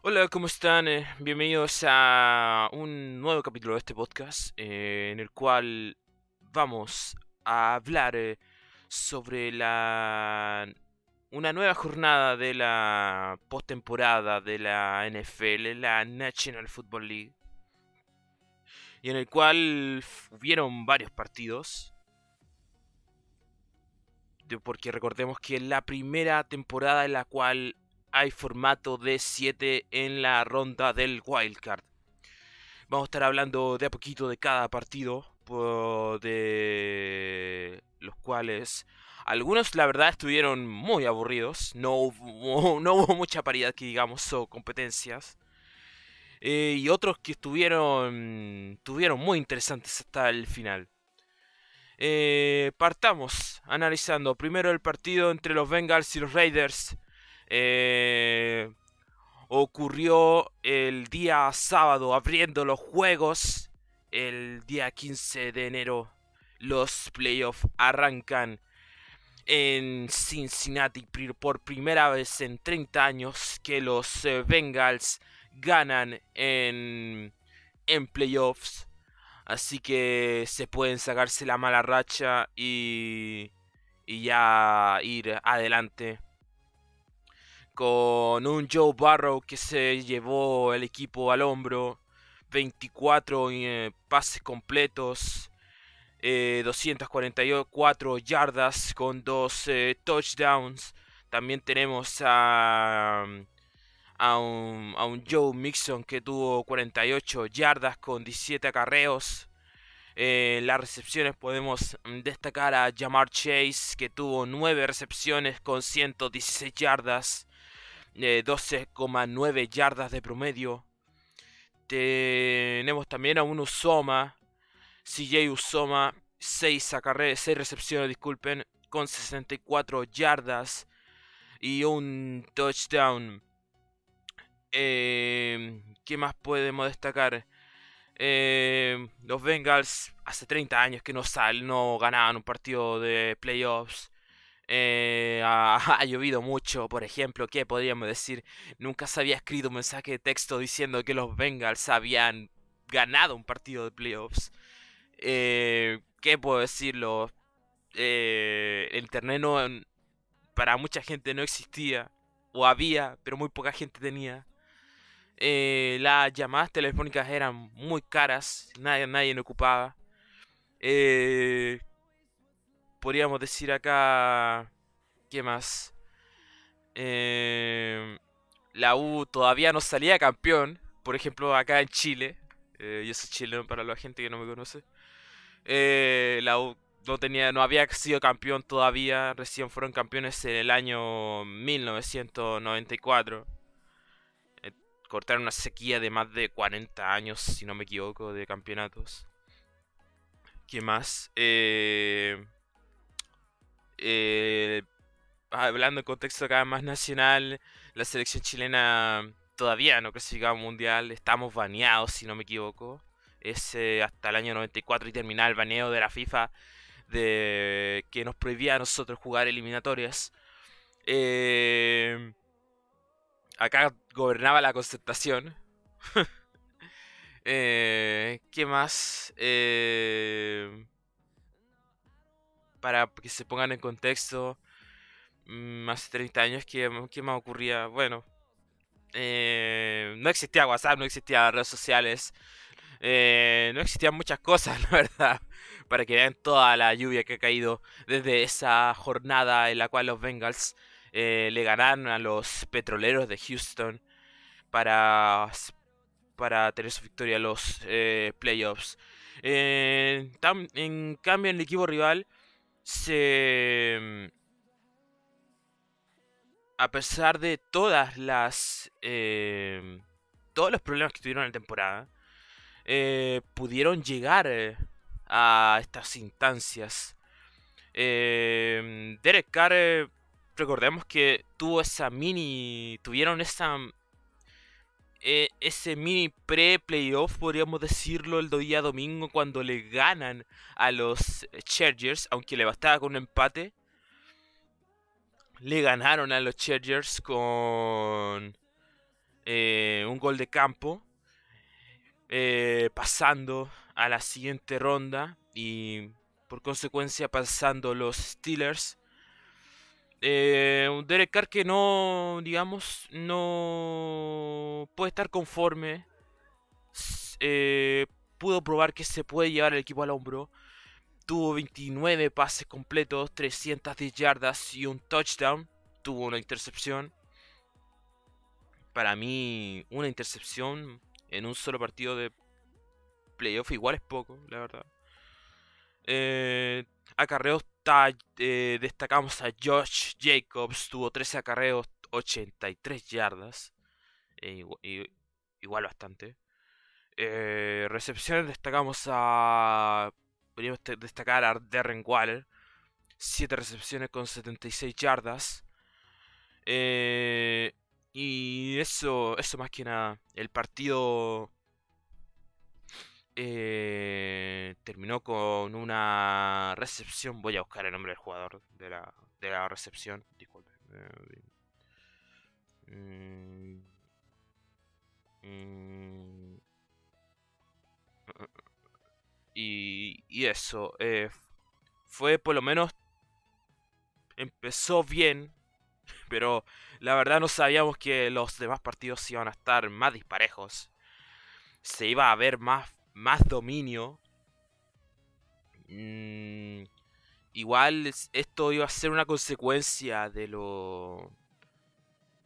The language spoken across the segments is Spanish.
Hola, ¿cómo están? Eh, bienvenidos a un nuevo capítulo de este podcast eh, en el cual vamos a hablar eh, sobre la una nueva jornada de la postemporada de la NFL, la National Football League, y en el cual hubieron varios partidos. Porque recordemos que la primera temporada en la cual hay formato de 7 en la ronda del wildcard. Vamos a estar hablando de a poquito de cada partido, de los cuales algunos la verdad estuvieron muy aburridos, no hubo, no hubo mucha paridad que digamos o competencias. Eh, y otros que estuvieron, estuvieron muy interesantes hasta el final. Eh, partamos analizando primero el partido entre los Bengals y los Raiders. Eh, ocurrió el día sábado abriendo los juegos. El día 15 de enero los playoffs arrancan en Cincinnati por primera vez en 30 años que los eh, Bengals ganan en, en playoffs. Así que se pueden sacarse la mala racha y, y ya ir adelante con un Joe Barrow que se llevó el equipo al hombro, 24 eh, pases completos, 244 eh, yardas con dos eh, touchdowns. También tenemos a, a, un, Joe Mixon que tuvo 48 yardas con 17 acarreos. En las recepciones podemos destacar a Jamar Chase que tuvo 9 recepciones con 116 yardas. 12,9 eh, yardas de promedio. Tenemos también a un Usoma, CJ Usoma, 6, 6 recepciones, disculpen, con 64 yardas y un touchdown. Eh, ¿Qué más podemos destacar? Eh, los Bengals hace 30 años que no salen, no ganaban un partido de playoffs. Eh, ha, llovido mucho, por ejemplo, ¿qué podríamos decir? Nunca se había escrito un mensaje de texto diciendo que los Bengals habían ganado un partido de playoffs. Eh, ¿Qué puedo decirlo? Eh, el terreno para mucha gente no existía, o había, pero muy poca gente tenía. Eh, las llamadas telefónicas eran muy caras, nadie, nadie ocupaba. Eh, podríamos decir acá... ¿Qué más? Eh, la U todavía no salía campeón. Por ejemplo, acá en Chile. Eh, yo soy chileno para la gente que no me conoce. Eh, la U no, tenía, no había sido campeón todavía. Recién fueron campeones en el año 1994. cortaron una sequía de más de 40 años, si no me equivoco, de campeonatos. ¿Qué más? Eh eh, hablando en contexto acá más nacional, la selección chilena todavía no clasificaba mundial, estamos baneados si no me equivoco. Es eh, hasta el año 94 y terminar el baneo de la FIFA de que nos prohibía a nosotros jugar eliminatorias. Eh, acá gobernaba la concertación. ¿Qué más? Eh, para que se pongan en contexto, mm, hace 30 años, ¿qué, qué más ocurría? Bueno, eh, no existía WhatsApp, no existía redes sociales, eh, no existían muchas cosas, la verdad, para que vean toda la lluvia que ha caído desde esa jornada en la cual los Bengals eh, le ganaron a los petroleros de Houston para, para tener su victoria en los playoffs. en cambio, en el equipo rival se... Mm, a pesar de todas las... Eh, todos los problemas que tuvieron en la temporada, eh, pudieron llegar eh, a estas instancias. Derek Carr, recordemos que tuvo esa mini... Tuvieron esa eh, ese mini pre-playoff, podríamos decirlo, el día domingo cuando le ganan a los Chargers, aunque le bastaba con un empate. Le ganaron a los Chargers con... Eh, un gol de campo, eh, pasando a la siguiente ronda y por consecuencia pasando los Steelers. Eh, un Derek Carr que no, digamos, no puede estar conforme. Eh, pudo probar que se puede llevar el equipo al hombro. Tuvo 29 pases completos, 310 yardas y un touchdown. Tuvo una intercepción. Para mí, una intercepción en un solo partido de playoff igual es poco, la verdad. Eh, acarreos eh, destacamos a Josh Jacobs, tuvo 13 acarreos, 83 yardas. Eh, igual bastante. Eh, recepciones destacamos a. Podríamos destacar a Darren Waller. 7 recepciones con 76 yardas. Eh, y eso, eso más que nada. El partido eh, terminó con una recepción. Voy a buscar el nombre del jugador de la, recepción. Disculpe. Mm, mm, y, y eso. Eh, fue por lo menos. Empezó bien. Pero la verdad no sabíamos que los demás partidos iban a estar más disparejos. Se iba a ver más más dominio. Mm, igual esto iba a ser una consecuencia de lo...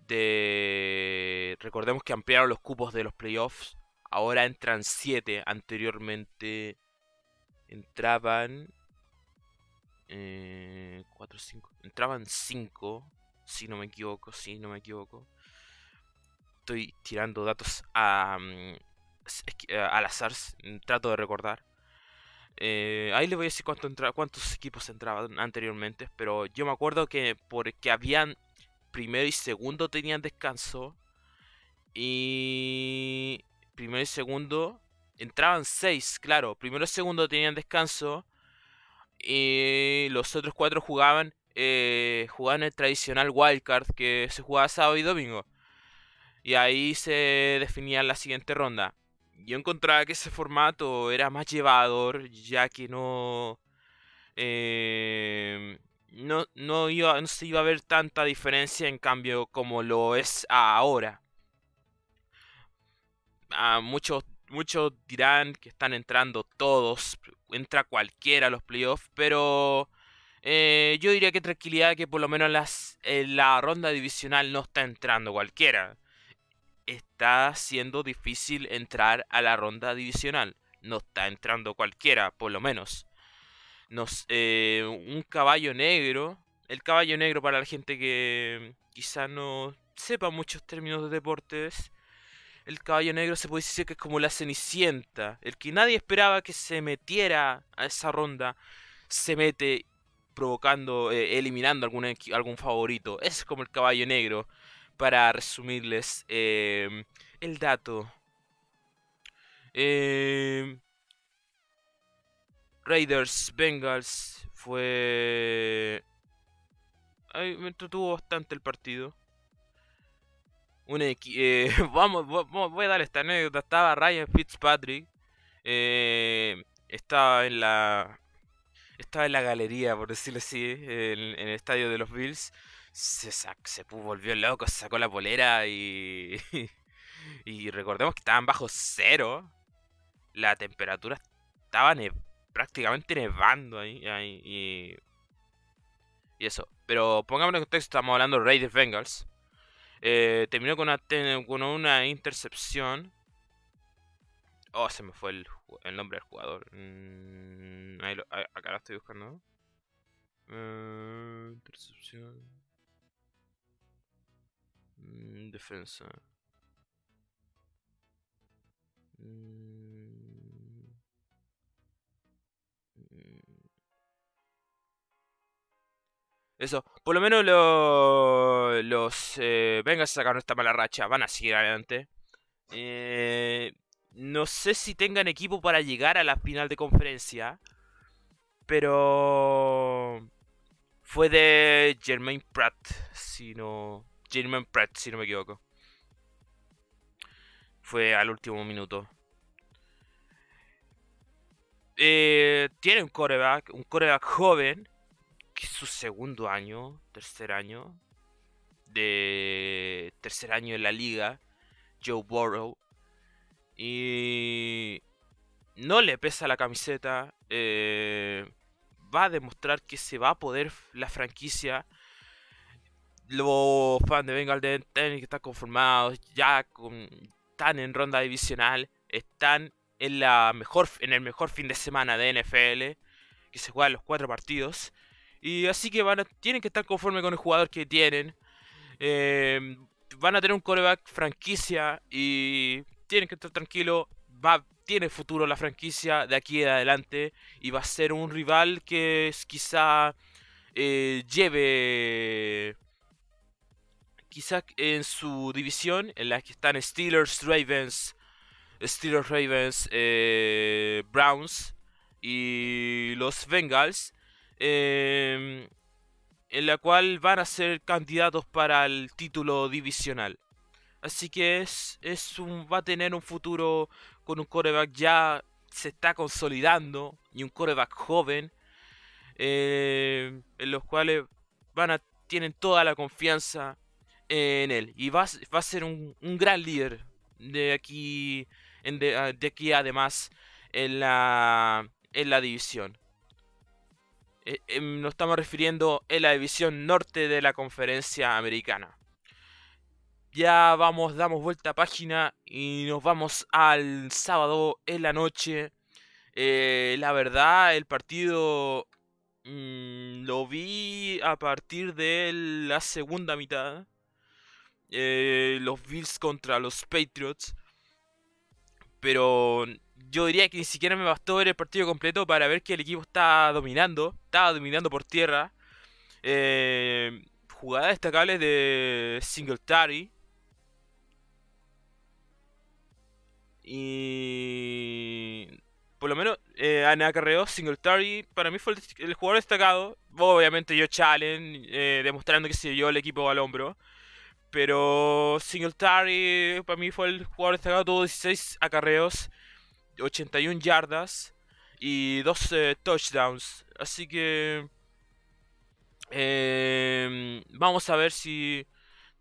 De... Recordemos que ampliaron los cupos de los playoffs. Ahora entran 7. Anteriormente entraban... 4, eh, 5. Entraban 5. Si no me equivoco, si no me equivoco. Estoy tirando datos a... Eh, al azar, mm, trato de recordar. Eh, ahí les voy a decir cuántos equipos entraban anteriormente, pero yo me acuerdo que porque habían primero y segundo tenían descanso y primero y segundo entraban seis, claro, primero y segundo tenían descanso y los otros cuatro jugaban eh, jugaban el tradicional wildcard que se jugaba sábado y domingo y ahí se definía la siguiente ronda yo encontraba que ese formato era más llevador, ya que no, eh, no, no, iba, no se iba a ver tanta diferencia en cambio como lo es ahora. A muchos, muchos dirán que están entrando todos, entra cualquiera a los playoffs, pero eh, yo diría que tranquilidad que por lo menos las, en la ronda divisional no está entrando cualquiera está siendo difícil entrar a la ronda divisional. No está entrando cualquiera, por lo menos. Nos, eh, un caballo negro. El caballo negro para la gente que quizá no sepa muchos términos de deportes. El caballo negro se puede decir que es como la cenicienta. El que nadie esperaba que se metiera a esa ronda. Se mete provocando, eh, eliminando algún, algún favorito. Es como el caballo negro para resumirles em, el dato. Em, Raiders Bengals fue... Ay, me entretuvo bastante el partido. Eh, vamos, voy a dar esta anécdota. Estaba Ryan Fitzpatrick. Eh, estaba en la... Estaba en la galería, por decirlo así, en el estadio de los Bills se, se volvió loco, sacó la polera y. y recordemos que estaban bajo cero. La temperatura estaba prácticamente nevando ahí. y, y eso. Pero pongámonos en contexto, estamos hablando de Raiders Bengals. Eh, terminó con una, con una intercepción. Oh, se me fue el, el nombre del jugador. Mm, acá lo estoy buscando. Uh, intercepción. Mm, defensa. Mm. Eso, por lo menos los eh, a sacar esta mala racha, van a seguir adelante. Eh, no sé si tengan equipo para llegar a la final de conferencia, pero fue de Jermaine Pratt, si no, Jermaine Pratt, si no me equivoco. fue al último minuto. Eh, tiene un coreback, un coreback joven, que es su segundo año, tercer año, de tercer año en la liga, Joe Burrow. Y no le pesa la camiseta. Eh, va a demostrar que se va a poder la franquicia. Los fans de Bengal tienen que estar conformados. Ya están en ronda divisional. Están en, la mejor, en el mejor fin de semana de NFL. Que se juegan los cuatro partidos. Y así que van a, tienen que estar conformes con el jugador que tienen. Eh, van a tener un coreback franquicia y tienen que estar tranquilos. Va, tiene futuro la franquicia de aquí en adelante y va a ser un rival que quizá eh, lleve quizá en su división en la que están Steelers, Ravens, Steelers, Ravens, eh, Browns y los Bengals, em, en la cual van a ser candidatos para el título divisional. Así que es, es un, va a tener un futuro con un coreback ya se está consolidando y un coreback joven eh, en los cuales van a tienen toda la confianza en él y va, va a ser un, gran líder de aquí ah, de, aquí además en la en la división eh, em, nos estamos refiriendo en la división norte de la conferencia americana ya vamos, damos vuelta a página y nos vamos al sábado en la noche. Eh, la verdad, el partido mmm, lo vi a partir de la segunda mitad. Eh, los Bills contra los Patriots. Pero yo diría que ni siquiera me bastó ver el partido completo para ver que el equipo estaba dominando. Estaba dominando por tierra. Eh, jugadas destacables de Singletary Y por lo menos eh, Ana Carreo, Singletary, para mí fue el, jugador destacado. Obviamente yo Challenge, eh, demostrando que se dio el equipo al hombro. Pero Singletary para mí fue el jugador destacado, tuvo 16 acarreos, 81 yardas y 12 touchdowns. Así que eh, vamos a ver si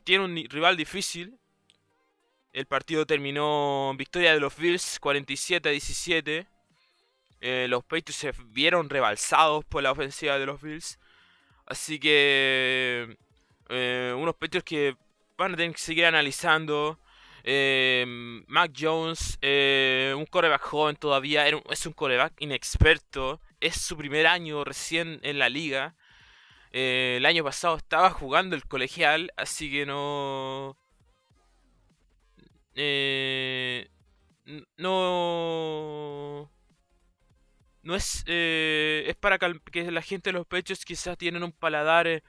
tiene un rival difícil el partido terminó victoria de los Bills 47 a 17. Eh, los Patriots se vieron rebalsados por la ofensiva de los Bills. Así que eh, unos Patriots que van a tener que seguir analizando. Eh, Mac Jones, un coreback joven todavía, es un coreback inexperto. Es su primer año recién en la liga. el año pasado estaba jugando el colegial, así que no eh, no no es eh, es para que la gente de los pechos quizás tienen un paladar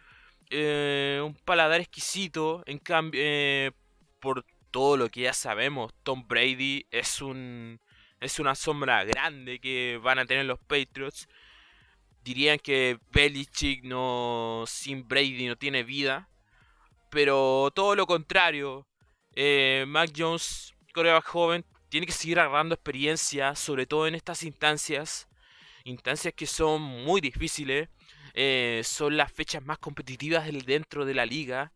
eh, un paladar exquisito en cambio eh, por todo lo que ya sabemos Tom Brady es un es una sombra grande que van a tener los Patriots dirían que Belichick no sin Brady no tiene vida pero todo lo contrario eh, Mac Jones, coreback joven, tiene que seguir agarrando experiencia, sobre todo en estas instancias. Instancias que son muy difíciles. Eh, son las fechas más competitivas dentro de la liga.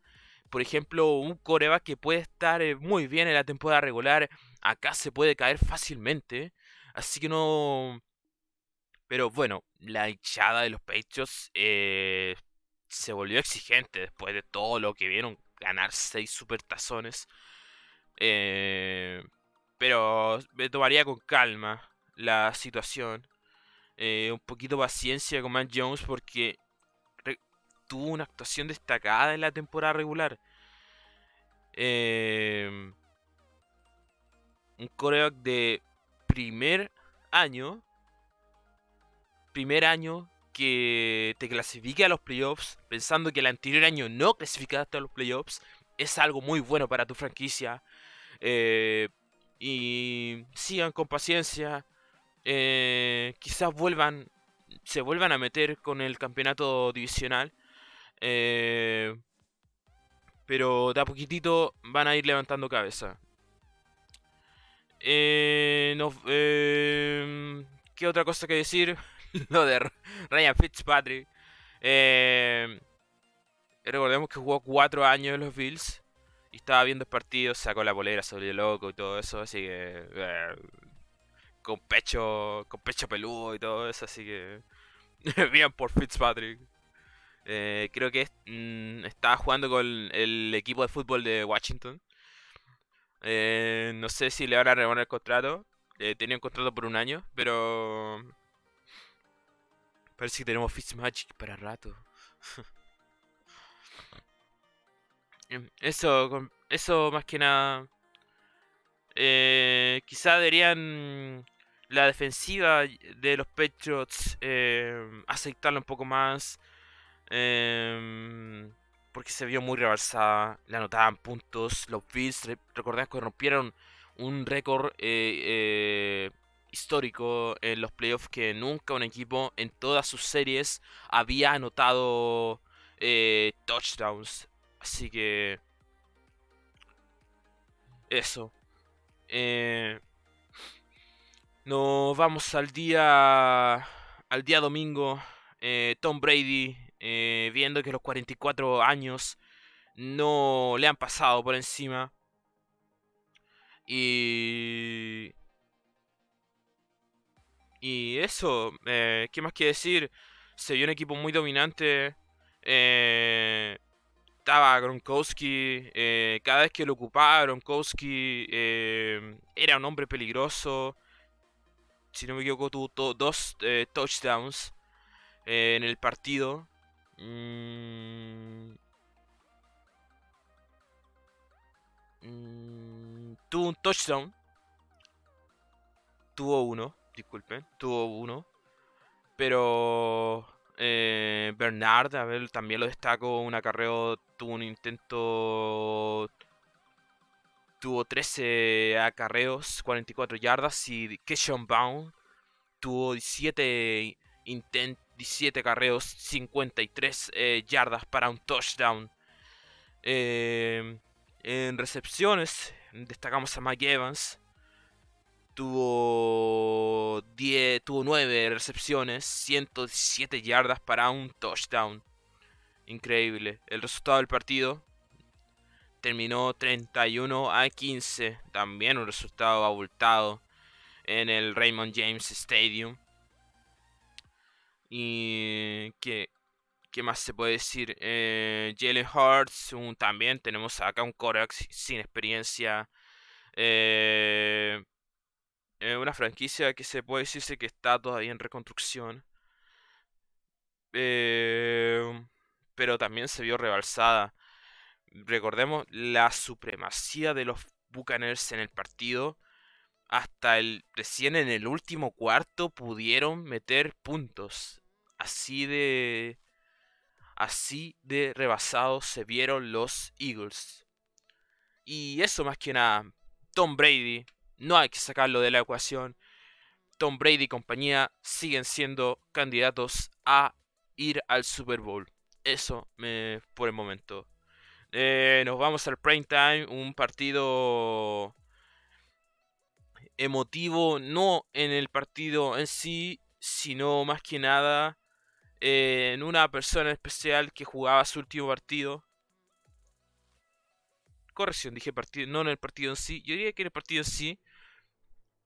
Por ejemplo, un coreback que puede estar eh, muy bien en la temporada regular, acá se puede caer fácilmente. Así que no... Pero bueno, la hinchada de los pechos se volvió exigente después de todo lo que vieron ganar 6 supertazones. Eh, pero me tomaría con calma la situación. Eh, un poquito paciencia con Matt Jones porque tuvo una actuación destacada en la temporada regular. Eh, un coreback de primer año. Primer año que te clasifique a los playoffs pensando que el anterior año no clasificaste a los playoffs es algo muy bueno para tu franquicia. Eh, y sigan con paciencia. Eh, quizás vuelvan, se vuelvan a meter con el campeonato divisional. Eh, pero de a poquitito van a ir levantando cabeza. Eh, eh, ¿Qué otra cosa que decir? Lo de Ryan Fitzpatrick. Recordemos que jugó cuatro años en los Bills. Y estaba viendo el partido, sacó la polera, se volvió loco y todo eso. Así que... Con pecho con pecho peludo y todo eso. Así que... Bien por Fitzpatrick. Eh, creo que mm, estaba jugando con el equipo de fútbol de Washington. Eh, no sé si le van a renovar el contrato. Eh, tenía un contrato por un año, pero... Parece que tenemos Fitzmagic para rato. Em, eso, eso más que nada... Quizá deberían la defensiva de los Patriots eh, aceptarla un poco más. Eh, porque se vio muy rebalsada. Le anotaban puntos. Los Bills, recordad que rompieron un récord eh, eh, histórico en los playoffs que nunca un equipo en todas sus series había anotado eh, touchdowns. Así que... Eso. Nos vamos al día... Al día domingo. Tom Brady eh, viendo que los 44 años no le han pasado por encima. Y... Y eso, eh, ¿qué más quiere decir? Se vio un equipo muy dominante. Eh, estaba Gronkowski. cada vez que lo ocupaba Gronkowski era un hombre peligroso. Si no me equivoco, tuvo dos touchdowns en el partido. Mm. Mm, tuvo un touchdown. Tuvo uno, disculpen. Tuvo uno. Pero eh, Bernard, a ver, también lo destaco. Un acarreo, tuvo un intento. Tuvo 13 acarreos, 44 yardas. Y Keshawn Bound tuvo 17 intentos 17 carreos, 53 eh, yardas para un touchdown. Eh, en recepciones, destacamos a Mike Evans. Tuvo, 10, tuvo 9 recepciones, 117 yardas para un touchdown. Increíble. El resultado del partido terminó 31 a 15. También un resultado abultado en el Raymond James Stadium. Y ¿qué, más se puede decir? Eh, Jalen Hurts, también tenemos acá un Corax sin experiencia. Eh, una franquicia que se puede decirse que está todavía en reconstrucción. Eh, pero también se vio rebalsada. Recordemos la supremacía de los Buccaneers en el partido hasta el recién en el último cuarto pudieron meter puntos. Así de así de rebasados se vieron los Eagles. Y eso más que nada, Tom Brady, no hay que sacarlo de la ecuación. Tom Brady y compañía siguen siendo candidatos a ir al Super Bowl. Eso me, por el momento. Eh, nos vamos al prime time, un partido emotivo, no en el partido en sí, sino más que nada eh, en una persona especial que jugaba su último partido. Corrección, dije partido, no en el partido en sí. Yo diría que en el partido en sí.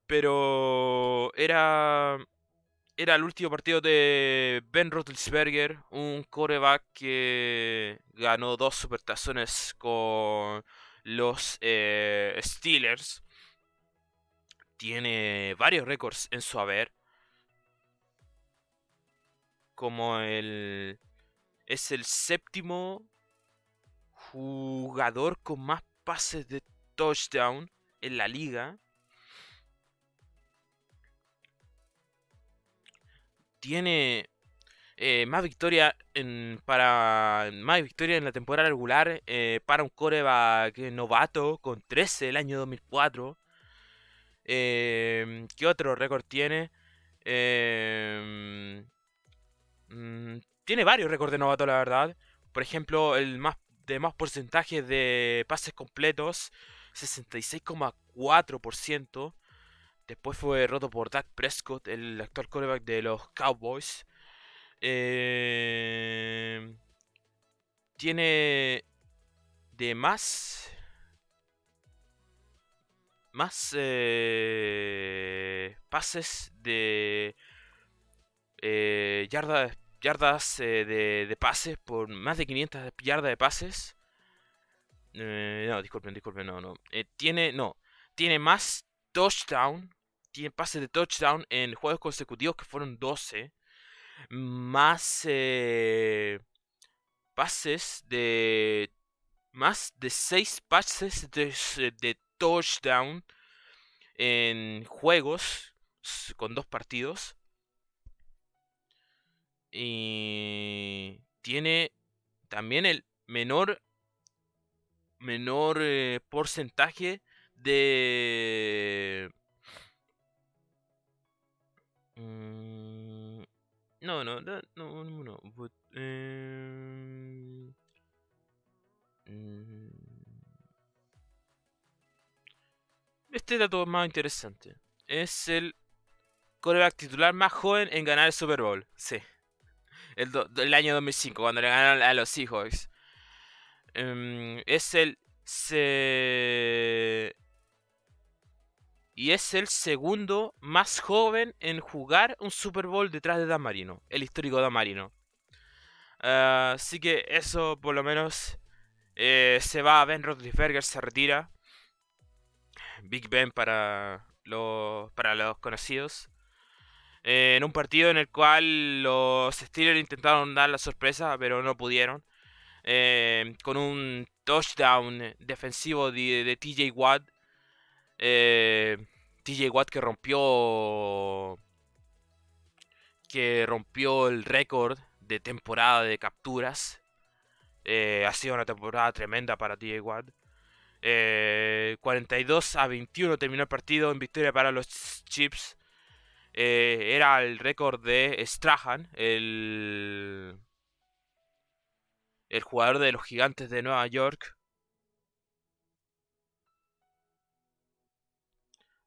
Pero era era el último partido de Ben Roethlisberger, un coreback que ganó dos supertazones con los eh, Steelers tiene varios récords en su haber. Como el... Es el séptimo jugador con más pases de touchdown en la liga. Tiene eh, más victoria en, para más victoria en la temporada regular eh, para un coreback novato con 13 el año 2004 eh, ¿Qué otro récord tiene? Eh, tiene varios récords de novato, la verdad. Por ejemplo, el más de más porcentaje de pases completos, 66,4%. Después fue roto por Dak Prescott, el actual quarterback de los Cowboys. Eh, tiene de más más eh, pases de eh, yardas yardas eh, de, de, pases por más de 500 yardas de pases no disculpen disculpen no no tiene no tiene más touchdown tiene pases de touchdown en juegos consecutivos que fueron 12 más pases de más de 6 pases de, de touchdown en juegos con dos partidos. Y tiene también el menor menor eh, porcentaje de mm, no no no no no, eh, mm, Este dato más interesante. Es el coreback titular más joven en ganar el Super Bowl. Sí. El, año 2005, cuando le ganaron a los Seahawks. Em, es el... Y es el segundo más joven en jugar un Super Bowl detrás de Dan Marino. El histórico Dan Marino. Ah, así que eso por lo menos eh, se va. Ben Roethlisberger se retira. Big Ben para los, para los conocidos. Eh, en un partido en el cual los Steelers intentaron dar la sorpresa, pero no pudieron. Eh, con un touchdown defensivo de, TJ Watt. Eh, TJ Watt que rompió. Que rompió el récord de temporada de capturas. ha sido una temporada tremenda para TJ Watt. 42 eh, a 21 terminó el partido en victoria para los Chips. Eh, era el récord de Strahan, el, el jugador de los gigantes de Nueva York.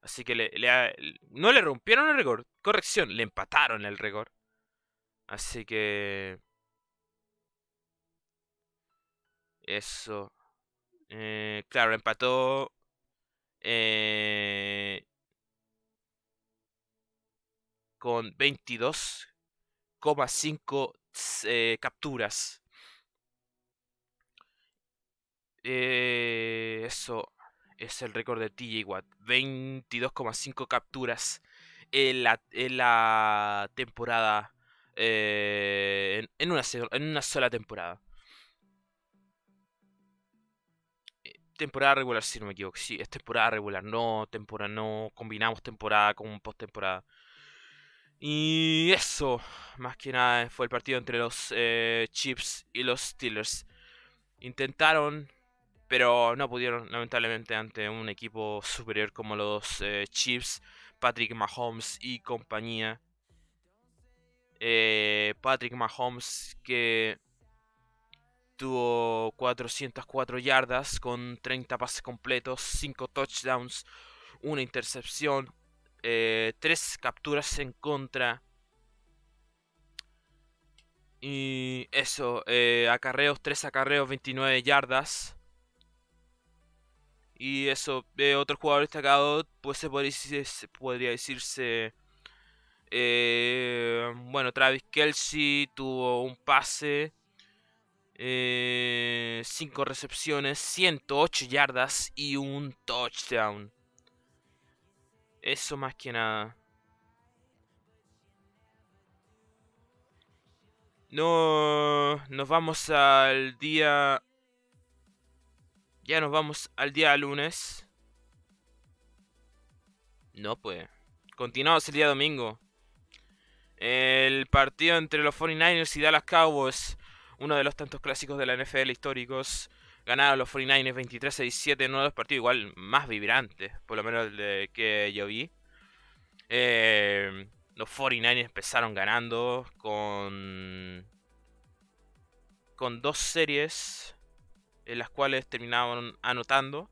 Así que le, no le rompieron el récord. Corrección, le empataron el récord. Así que... Eso. Eh, claro, empató. Eh, con 22,5 eh, capturas. eso es el récord de TJ Watt. 22,5 capturas en la, en la temporada. en, una, en una sola temporada. temporada regular, si no me equivoco. Sí, es temporada regular, no temporada, no combinamos temporada con post-temporada. Y eso, más que nada, fue el partido entre los eh, Chips y los Steelers. Intentaron, pero no pudieron, lamentablemente, ante un equipo superior como los eh, Chips, Patrick Mahomes y compañía. Eh, Patrick Mahomes que Tuvo 404 yardas con 30 pases completos, 5 touchdowns, una intercepción, 3 eh, capturas en contra. Y eso, eh, acarreos, 3 acarreos, 29 yardas. Y eso, eh, otro jugador destacado, pues se podría, decirse... bueno, Travis Kelsey tuvo un pase 5 eh, recepciones, 108 yardas y un touchdown. Eso más que nada. No, nos vamos al día... Ya nos vamos al día lunes. No, pues. Continuamos el día domingo. El partido entre los 49ers y Dallas Cowboys uno de los tantos clásicos de la NFL históricos. Ganaron los 49ers 23 17 en uno de los partidos igual más vibrantes, por lo menos de que yo vi. Eh, los 49ers empezaron ganando con con dos series en las cuales terminaban anotando.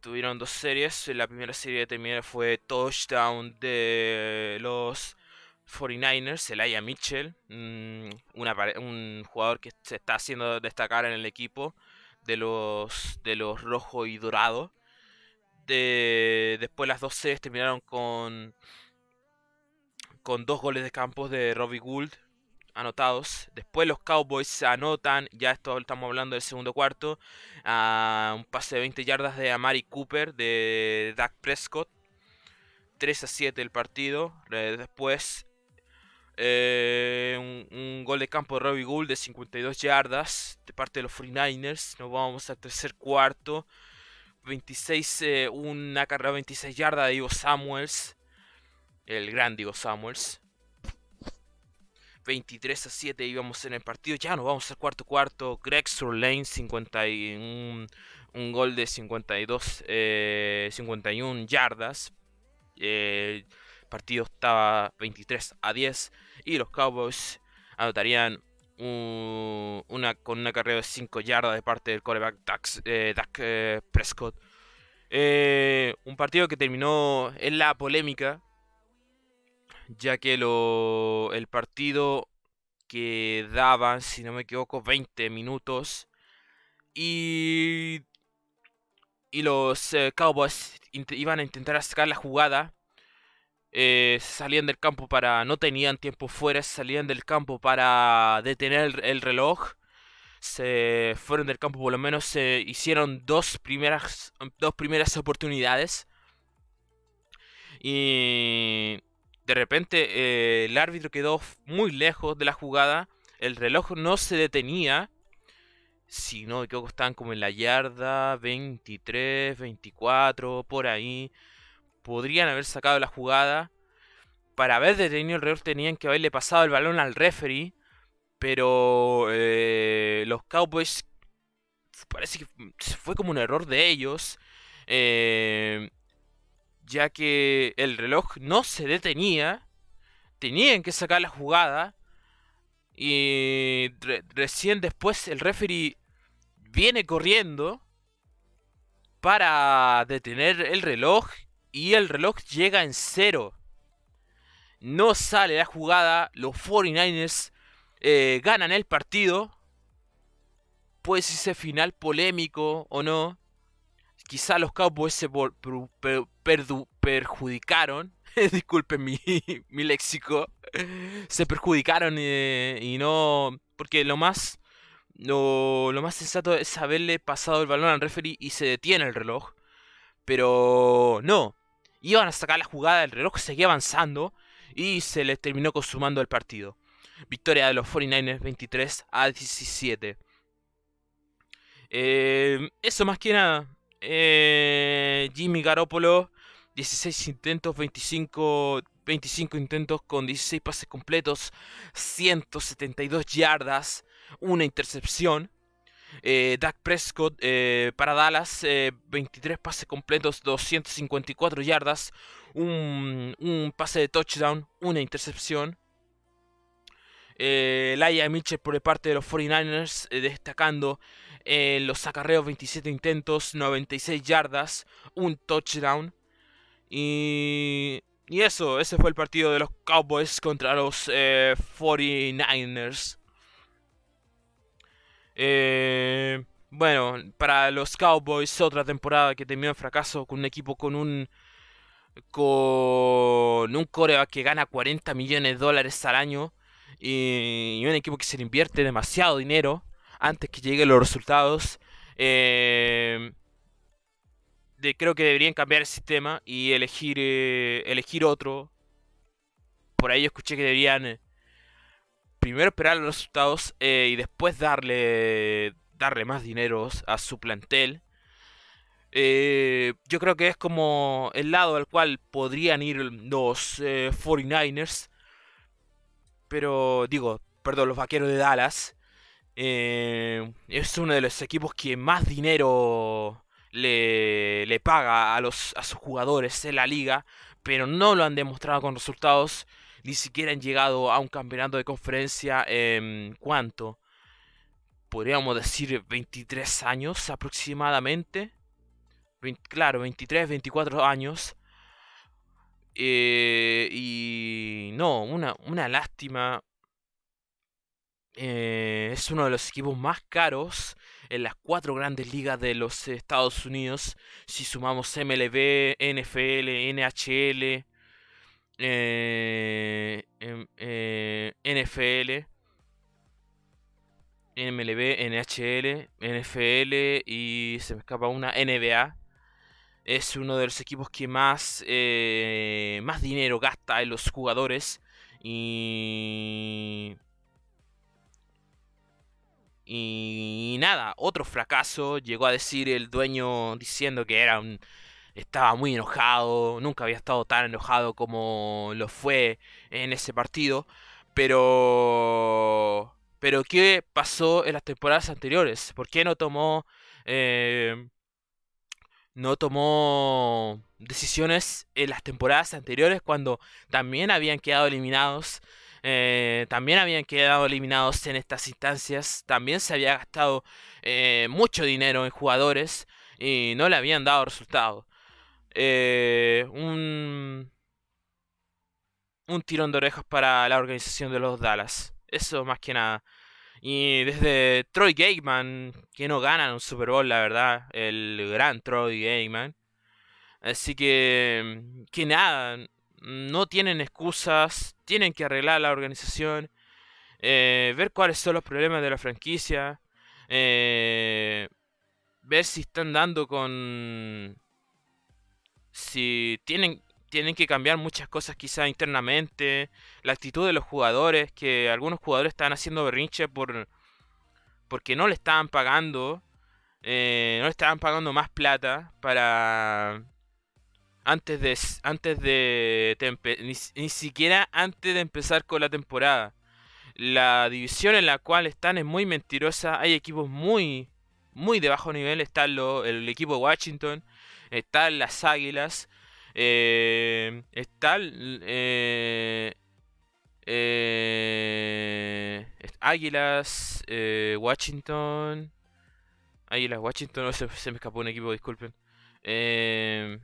Tuvieron dos series. La primera serie terminó fue touchdown de los 49ers, Elijah Mitchell, mm, un jugador que se está haciendo destacar en el equipo de los, de los rojos y dorados. De, después las dos series terminaron con con dos goles de campo de Robbie Gould anotados. Después los Cowboys se anotan, ya esto estamos hablando del segundo cuarto, un pase de 20 yardas de Amari Cooper de Dak Prescott. 3 a 7 el partido. Después eh, un, gol de campo de Robbie Gould de 52 yardas de parte de los 49ers. Nos vamos al tercer cuarto. 26, eh, una carrera de 26 yardas de Ivo Samuels. El gran Divo Samuels. 23 a 7 íbamos en el partido. Ya nos vamos al cuarto cuarto. Greg Surlane, 51, un gol de 52, 51 eh, yardas. el partido estaba 23 a 10 y los Cowboys anotarían una, con una carrera de 5 yardas de parte del coreback Dak, eh, eh, Prescott. Eh, un partido que terminó en la polémica, ya que lo, el partido que daban, si no me equivoco, 20 minutos y, y los Cowboys iban a intentar sacar la jugada eh, salían del campo para. no tenían tiempo fuera, salían del campo para detener el, reloj. Se fueron del campo, por lo menos se hicieron dos primeras, dos primeras oportunidades. Y de repente eh, el árbitro quedó muy lejos de la jugada. El reloj no se detenía. Si no me equivoco, estaban como en la yarda 23, 24, por ahí podrían haber sacado la jugada. Para haber detenido el reloj tenían que haberle pasado el balón al referee. Pero eh, los Cowboys parece que fue como un error de ellos. Eh, ya que el reloj no se detenía. Tenían que sacar la jugada. Y recién después el referee viene corriendo para detener el reloj y el reloj llega en cero. No sale la jugada, los 49ers eh, ganan el partido. Puede ser final polémico o no. Quizá los Cowboys se perjudicaron. Disculpen mi, mi, léxico. Se perjudicaron eh, y no. Porque lo más. Lo, lo más sensato es haberle pasado el balón al referee y se detiene el reloj. Pero no, Iban a sacar la jugada, el reloj seguía avanzando y se les terminó consumando el partido. Victoria de los 49ers 23 a 17. Eh, eso más que nada. Eh, Jimmy Garoppolo, 16 intentos, 25, 25 intentos con 16 pases completos, 172 yardas, una intercepción. Eh, Prescott eh, para Dallas, 23 eh, pases completos, 254 yardas, un, pase de touchdown, una intercepción. Eh, Laia Mitchell por parte de los 49ers, destacando en los acarreos 27 intentos, 96 yardas, un touchdown. Y, y eso, ese fue el partido de los Cowboys contra los 49ers. Eh, bueno, para los Cowboys, otra temporada que terminó en fracaso con un equipo con un con un coreback que gana 40 millones de dólares al año y, un equipo que se le invierte demasiado dinero antes que lleguen los resultados. Eh, de, creo que deberían cambiar el sistema y elegir, eh, elegir otro. Por ahí escuché que deberían primero esperar los resultados eh, y después darle, darle más dinero a su plantel. Eh, yo creo que es como el lado al cual podrían ir los 49ers. Eh, Pero digo, perdón, los vaqueros de Dallas. Es uno de los equipos que más dinero le, le paga a, los, a sus jugadores en la liga. Pero no lo han demostrado con resultados ni siquiera han llegado a un campeonato de conferencia en cuánto podríamos decir 23 años aproximadamente claro, 23, 24 años. Eh, y no, una, una lástima. Eh, es uno de los equipos más caros en las cuatro grandes ligas de los Estados Unidos. Si sumamos MLB, NFL, NHL, eh, NFL, MLB, NHL, NFL y se me escapa una NBA. Es uno de los equipos que más, eh, más dinero gasta en los jugadores. Y y nada, otro fracaso. Llegó a decir el dueño diciendo que era estaba muy enojado. Nunca había estado tan enojado como lo fue en ese partido. Pero... Pero ¿qué pasó en las temporadas anteriores? ¿Por qué no tomó... Eh, no tomó decisiones en las temporadas anteriores cuando también habían quedado eliminados eh, también habían quedado eliminados en estas instancias, también se había gastado eh, mucho dinero en jugadores y no le habían dado resultado. Eh, un, un tirón de orejas para la organización de los Dallas, eso más que nada. Y desde Troy Gateman, que no gana un Super Bowl, la verdad, el gran Troy Gateman. Así que, que nada, no tienen excusas, tienen que arreglar la organización, eh, ver cuáles son los problemas de la franquicia, eh, ver si están dando con... si tienen, tienen que cambiar muchas cosas quizá internamente, la actitud de los jugadores, que algunos jugadores están haciendo berrinche por porque no le estaban pagando, eh, no le estaban pagando más plata para antes de antes de ni, siquiera antes de empezar con la temporada. La división en la cual están es muy mentirosa. Hay equipos muy muy de bajo nivel. Está el equipo de Washington, están las Águilas, eh, está eh, eh, Águilas, eh, Washington, Águilas, Washington. No se, se me escapó un equipo, disculpen. Eh,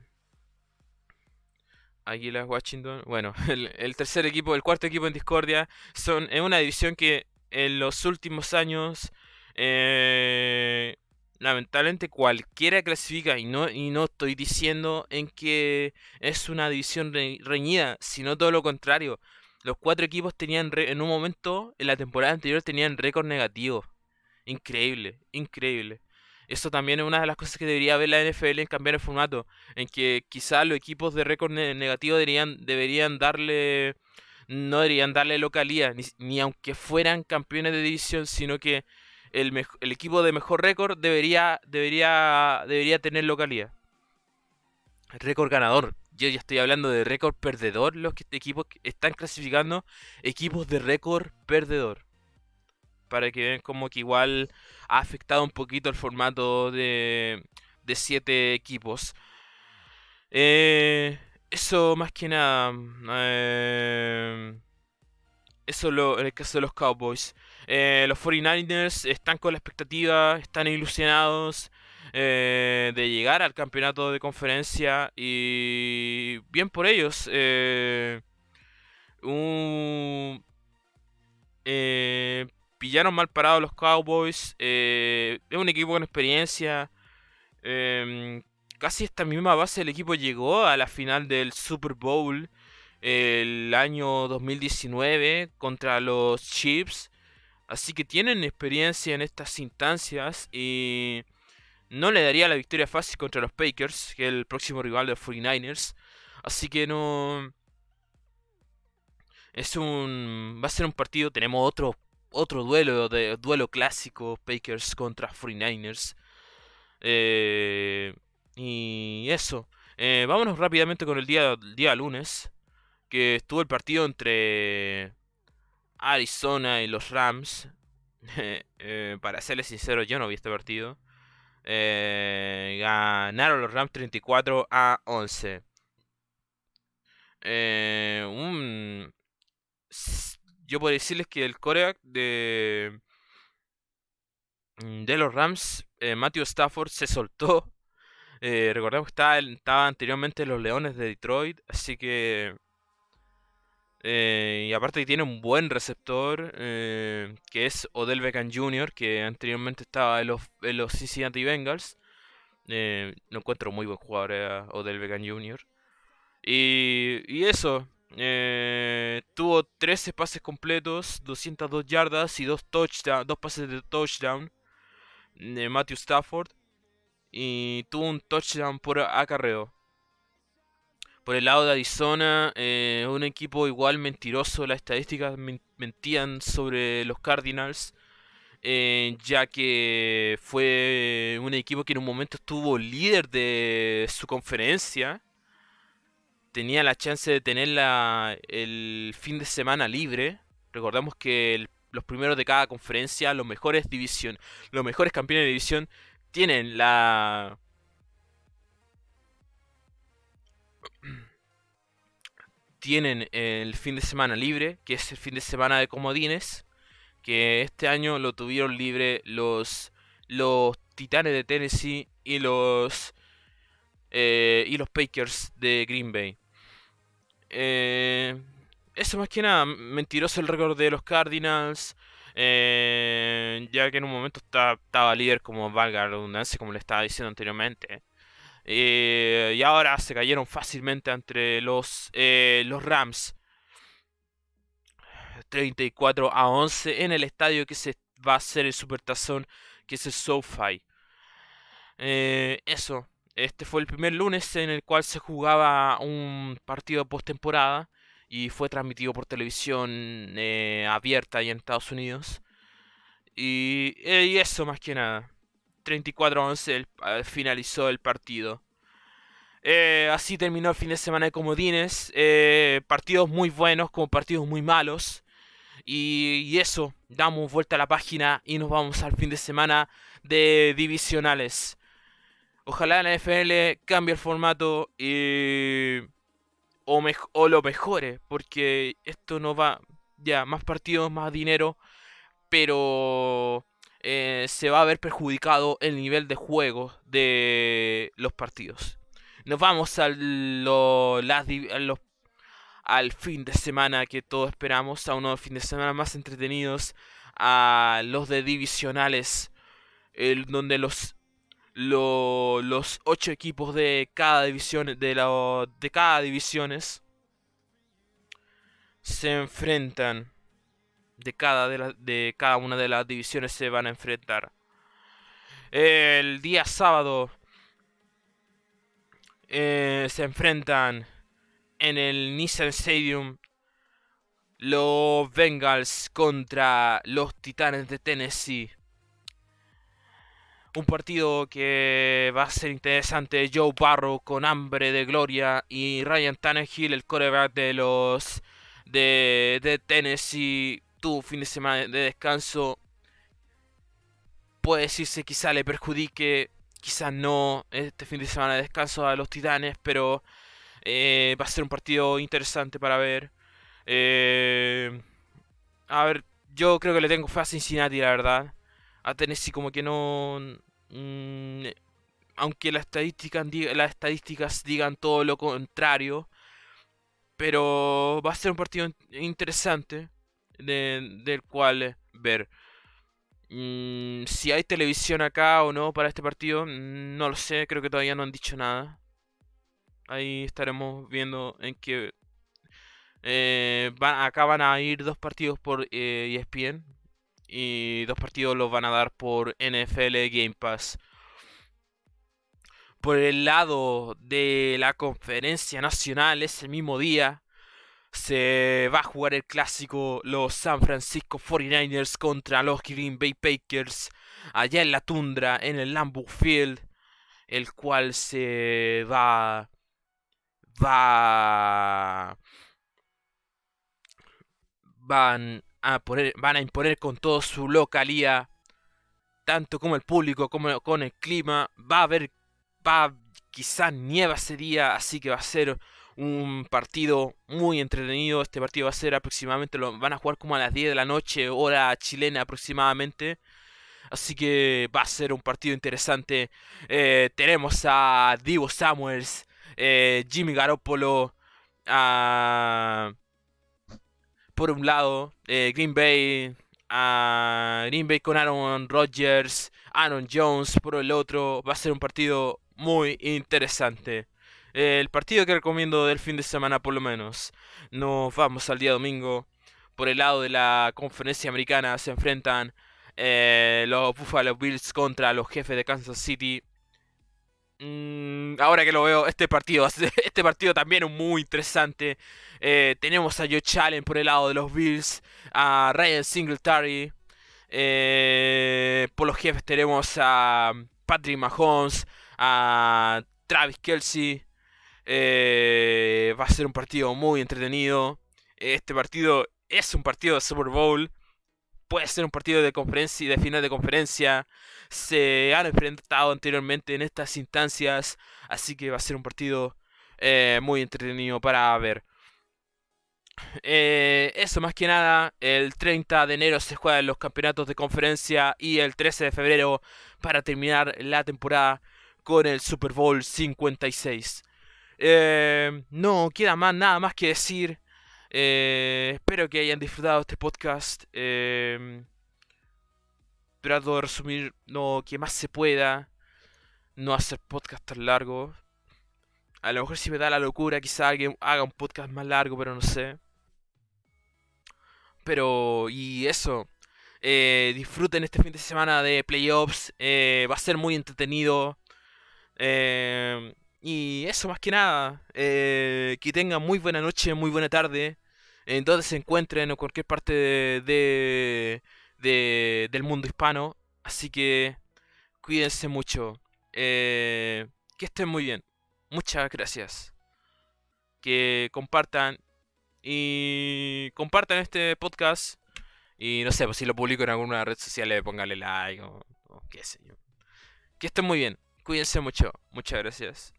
Águilas, Washington. Bueno, el, tercer equipo, el cuarto equipo en Discordia, son en una división que en los últimos años, eh, lamentablemente cualquiera clasifica y no, y no estoy diciendo en que es una división reñida, sino todo lo contrario. Los cuatro equipos tenían en un momento, en la temporada anterior, tenían récord negativo. Increíble, increíble. Eso también es una de las cosas que debería ver la NFL en cambiar el formato, en que quizás los equipos de récord negativo deberían, deberían darle, no deberían darle localía, ni, aunque fueran campeones de división, sino que el, el equipo de mejor récord debería, debería, debería tener localía. Récord ganador. Yo ya estoy hablando de récord perdedor, los que, equipos que están clasificando equipos de récord perdedor para que vean como que igual ha afectado un poquito el formato de, de siete equipos. Eh, eso más que nada. Eh, eso lo, en el caso de los Cowboys. Eh, los 49ers están con la expectativa, están ilusionados de llegar al campeonato de conferencia y bien por ellos. un, pillaron mal parados los Cowboys. Eh, es un equipo con experiencia. Em, casi esta misma base el equipo llegó a la final del Super Bowl el año 2019 contra los Chiefs. Así que tienen experiencia en estas instancias y no le daría la victoria fácil contra los Packers, que es el próximo rival de los 49ers. Así que no... Es un... Va a ser un partido, tenemos otro otro duelo, de, duelo clásico, Packers contra 49ers. Eh, y eso. Eh, vámonos rápidamente con el día, día lunes, que estuvo el partido entre Arizona y los Rams. Eh, para serles sincero, yo no vi este partido. ganaron los Rams 34 a 11. un yo puedo decirles que el coreback de, mm, de los Rams, eh, Matthew Stafford, se soltó. Eh, recordemos que estaba, anteriormente los Leones de Detroit, así que eh, y aparte que tiene un buen receptor, eh, que es Odell Beckham Jr., que anteriormente estaba en los, en los Cincinnati Bengals. Lo encuentro muy buen jugador Odell Beckham Jr. Y, y eso, tuvo 13 pases completos, 202 yardas y 2, touchdown, dos pases de touchdown de Matthew Stafford. Y tuvo un touchdown por acarreo. Por el lado de Arizona, eh, un equipo igual mentiroso. Las estadísticas mentían sobre los Cardinals. Eh, ya que fue un equipo que en un momento estuvo líder de su conferencia. Tenía la chance de tener el fin de semana libre. Recordamos que los primeros de cada conferencia, los mejores división, los mejores campeones de división, tienen la tienen el fin de semana libre, que es el fin de semana de comodines, que este año lo tuvieron libre los, los Titanes de Tennessee y los, eh, y los Packers de Green Bay. Eh, eso más que nada, mentiroso el récord de los Cardinals. Eh, ya que en un momento estaba líder como valga la redundancia, como le estaba diciendo anteriormente. Eh, y ahora se cayeron fácilmente entre los, los Rams. 34 a 11 en el estadio que se va a hacer el Supertazón, que es el SoFi. Eso, este fue el primer lunes en el cual se jugaba un partido postemporada y fue transmitido por televisión abierta ahí en Estados Unidos. Y, y eso más que nada. 34-11 finalizó el partido. Eh, así terminó el fin de semana de comodines. Eh, partidos muy buenos como partidos muy malos. Y, eso, damos vuelta a la página y nos vamos al fin de semana de divisionales. Ojalá la NFL cambie el formato y... o, o lo mejore, porque esto no va... Ya, más partidos, más dinero, pero eh, se va a ver perjudicado el nivel de juego de los partidos. Nos vamos al, al fin de semana que todos esperamos, a uno de los fines de semana más entretenidos, a los de divisionales, el, donde los los ocho equipos de cada división de, la, de cada divisiones se enfrentan de cada, de, de cada una de las divisiones se van a enfrentar. El día sábado eh, se enfrentan en el Nissan Stadium los Bengals contra los Titanes de Tennessee. Un partido que va a ser interesante. Joe Barrow con hambre de gloria y Ryan Tannehill, el coreback de los de, de Tennessee, tu fin de semana de descanso puede decirse quizá le perjudique, quizá no este fin de semana de descanso a los Titanes, pero eh, va a ser un partido interesante para ver. Eh, a ver, yo creo que le tengo fe a Cincinnati, la verdad. A Tennessee como que no... Mm, aunque las estadísticas, digan todo lo contrario. Pero va a ser un partido interesante del cual ver. Mm, si hay televisión acá o no para este partido, mm, no lo sé, creo que todavía no han dicho nada. Ahí estaremos viendo en qué... Eh, acá van a ir dos partidos por ESPN eh, e y dos partidos los van a dar por NFL Game Pass. Por el lado de la conferencia nacional, ese mismo día, se va a jugar el clásico los San Francisco 49ers contra los Green Bay Packers allá en la tundra, en el Lambeau Field, el cual se va va van a poner van a imponer con todo su localía tanto como el público como con el clima va a haber va quizás nieva ese día así que va a ser un partido muy entretenido. Este partido va a ser aproximadamente, lo van a jugar como a las 10 de la noche, hora chilena aproximadamente. Así que va a ser un partido interesante. Eh, tenemos a Divo Samuels, eh, Jimmy Garoppolo, por un lado, eh, Green Bay, a Green Bay con Aaron Rodgers, Aaron Jones por el otro. Va a ser un partido muy interesante. el partido que recomiendo del fin de semana por lo menos. Nos vamos al día domingo. Por el lado de la conferencia americana se enfrentan eh, los Buffalo Bills contra los jefes de Kansas City. Mm, ahora que lo veo, este partido, este partido también es muy interesante. Eh, tenemos a Joe Allen por el lado de los Bills, a Ryan Singletary. Eh, por los jefes tenemos a Patrick Mahomes, a Travis Kelsey. va a ser un partido muy entretenido. Este partido es un partido de Super Bowl puede ser un partido de conferencia y de final de conferencia. Se han enfrentado anteriormente en estas instancias, así que va a ser un partido eh, muy entretenido para ver. Eh, eso más que nada, el 30 de enero se juegan los campeonatos de conferencia y el 13 de febrero para terminar la temporada con el Super Bowl 56. Eh, no queda más nada más que decir. Eh, espero que hayan disfrutado este podcast. Eh, trato de resumir lo que más se pueda. No hacer podcast tan largo. A lo mejor si me da la locura, quizá alguien haga un podcast más largo, pero no sé. Pero, y eso. Eh, disfruten este fin de semana de playoffs. Eh, va a ser muy entretenido. Eh, y eso más que nada, eh, que tengan muy buena noche, muy buena tarde, en donde se encuentren o cualquier parte de, del mundo hispano. Así que cuídense mucho. Eh, que estén muy bien. Muchas gracias. Que compartan y compartan este podcast. Y no sé, pues si lo publico en alguna red social, póngale like o, o qué sé yo. Que estén muy bien. Cuídense mucho. Muchas gracias.